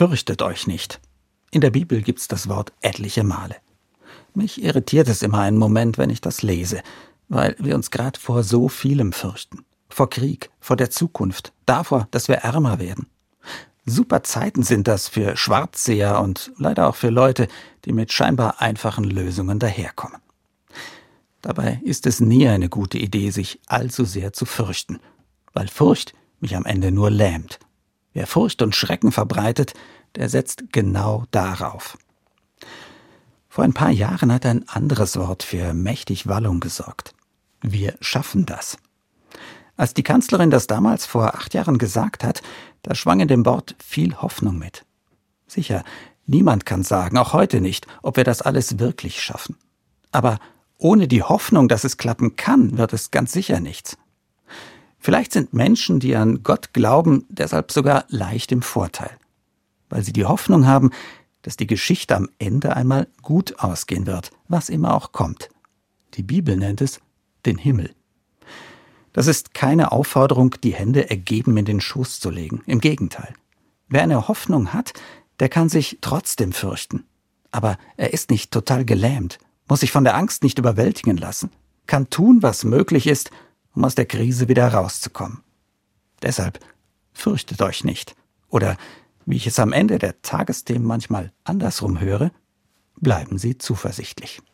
Fürchtet euch nicht. In der Bibel gibt's das Wort etliche Male. Mich irritiert es immer einen Moment, wenn ich das lese, weil wir uns gerade vor so vielem fürchten. Vor Krieg, vor der Zukunft, davor, dass wir ärmer werden. Super Zeiten sind das für Schwarzseher und leider auch für Leute, die mit scheinbar einfachen Lösungen daherkommen. Dabei ist es nie eine gute Idee, sich allzu sehr zu fürchten, weil Furcht mich am Ende nur lähmt. Wer Furcht und Schrecken verbreitet, der setzt genau darauf. Vor ein paar Jahren hat ein anderes Wort für mächtig Wallung gesorgt. Wir schaffen das. Als die Kanzlerin das damals vor acht Jahren gesagt hat, da schwang in dem Wort viel Hoffnung mit. Sicher, niemand kann sagen, auch heute nicht, ob wir das alles wirklich schaffen. Aber ohne die Hoffnung, dass es klappen kann, wird es ganz sicher nichts. Vielleicht sind Menschen, die an Gott glauben, deshalb sogar leicht im Vorteil, weil sie die Hoffnung haben, dass die Geschichte am Ende einmal gut ausgehen wird, was immer auch kommt. Die Bibel nennt es den Himmel. Das ist keine Aufforderung, die Hände ergeben in den Schoß zu legen. Im Gegenteil. Wer eine Hoffnung hat, der kann sich trotzdem fürchten. Aber er ist nicht total gelähmt, muss sich von der Angst nicht überwältigen lassen, kann tun, was möglich ist um aus der Krise wieder herauszukommen. Deshalb fürchtet euch nicht. Oder, wie ich es am Ende der Tagesthemen manchmal andersrum höre, bleiben Sie zuversichtlich.